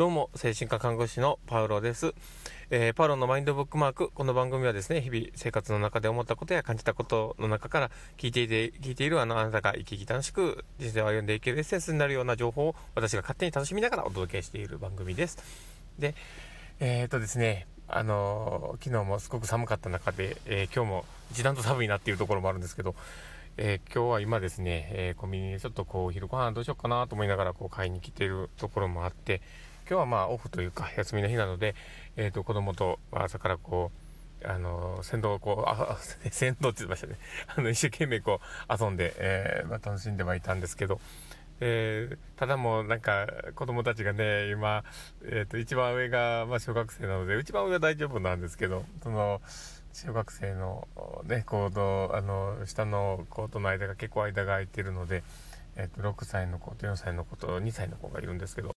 どうも、精神科看護師のパウロです。えー、パウロのマインドブックマーク。この番組はですね、日々生活の中で思ったことや感じたことの中から聞いていて、聞いているあの、あなたが生き生き楽しく人生を歩んでいけるエッセンスになるような情報を私が勝手に楽しみながらお届けしている番組です。で、えー、っとですね、あのー、昨日もすごく寒かった中で、えー、今日も一段と寒いなっていうところもあるんですけど、えー、今日は今ですね、えコンビニでちょっとこう、昼ご飯どうしようかなと思いながらこう買いに来てるところもあって、今日はまあオフというか 休みの日なので、えっ、ー、と、子供と朝からこう、あの、先導こう、あ、先導って言ってましたね。あの、一生懸命こう、遊んで、えー、まあ、楽しんではいたんですけど、えー、ただもうなんか子供たちがね、今、えっ、ー、と、一番上が、まあ、小学生なので、一番上は大丈夫なんですけど、その、小学生のね、コード、あの、下の子との間が結構間が空いてるので、えっ、ー、と、6歳の子と4歳の子と2歳の子がいるんですけど、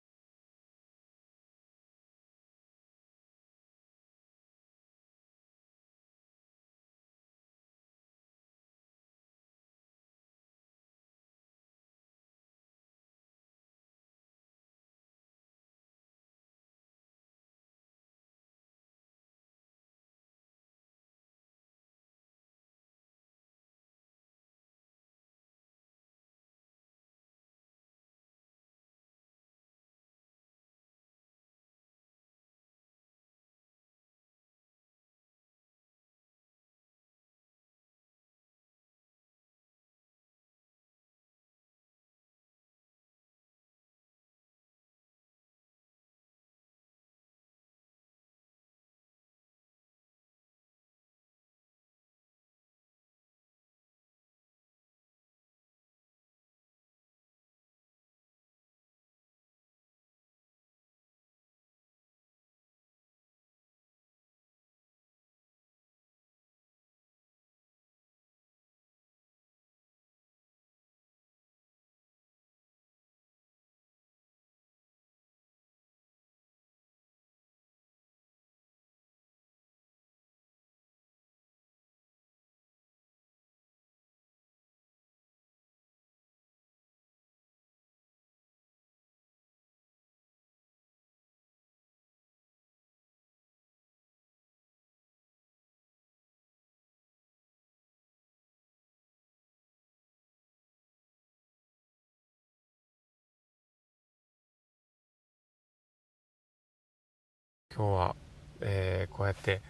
今日は、えー、こうやって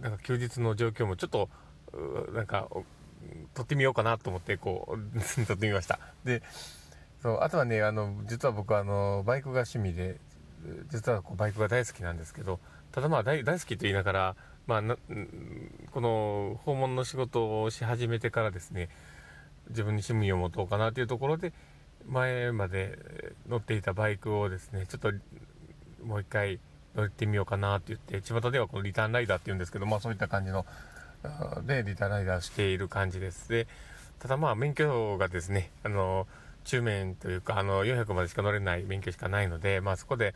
なんか休日の状況もちょっとなんか撮ってみようかなと思ってこう 撮ってみました。でそうあとはねあの実は僕あのバイクが趣味で実はこうバイクが大好きなんですけどただまあ大好きと言いながら、まあ、この訪問の仕事をし始めてからですね自分に趣味を持とうかなというところで前まで乗っていたバイクをですねちょっともう一回乗ってみようかなって言って、巷ではこのリターンライダーって言うんですけど、まあそういった感じの、で、リターンライダーしている感じです。で、ただまあ免許がですね、あの、中面というか、あの、400までしか乗れない免許しかないので、まあそこで、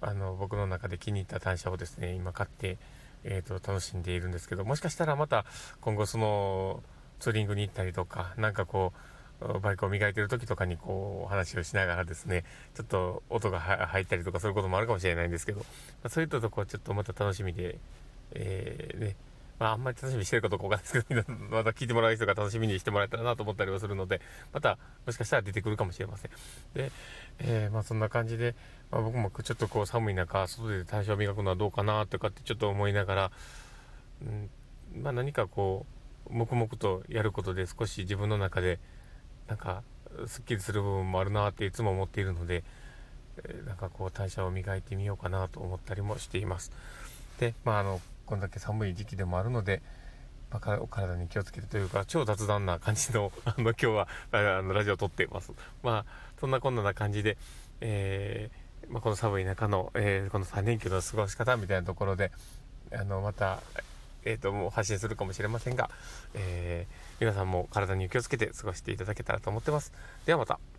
あの、僕の中で気に入った単車をですね、今買って、えっ、ー、と、楽しんでいるんですけど、もしかしたらまた今後その、ツーリングに行ったりとか、なんかこう、バイクを磨いてる時とかにこう話をしながらですね、ちょっと音が入ったりとかそういうこともあるかもしれないんですけど、まあ、そういったとこはちょっとまた楽しみで、えー、ね、まああんまり楽しみにしてるかどうかわかんないですけど、また聞いてもらう人が楽しみにしてもらえたらなと思ったりはするので、またもしかしたら出てくるかもしれません。で、えー、まあそんな感じで、まあ、僕もちょっとこう寒い中、外で対象を磨くのはどうかなとかってちょっと思いながら、ん、まあ何かこう、黙々とやることで少し自分の中で、なんかすっきりする部分もあるなっていつも思っているので、えなんかこう代謝を磨いてみようかなと思ったりもしています。でまああのこんだけ寒い時期でもあるので、まあ、お体に気をつけてというか超雑談な感じの あの今日はあのラジオを撮っています。まあそんなこんなな感じで、えー、まあ、この寒い中の、えー、この3連休の過ごし方みたいなところであのまたえーと、もう発信するかもしれませんが、えー、皆さんも体に気をつけて過ごしていただけたらと思ってます。ではまた。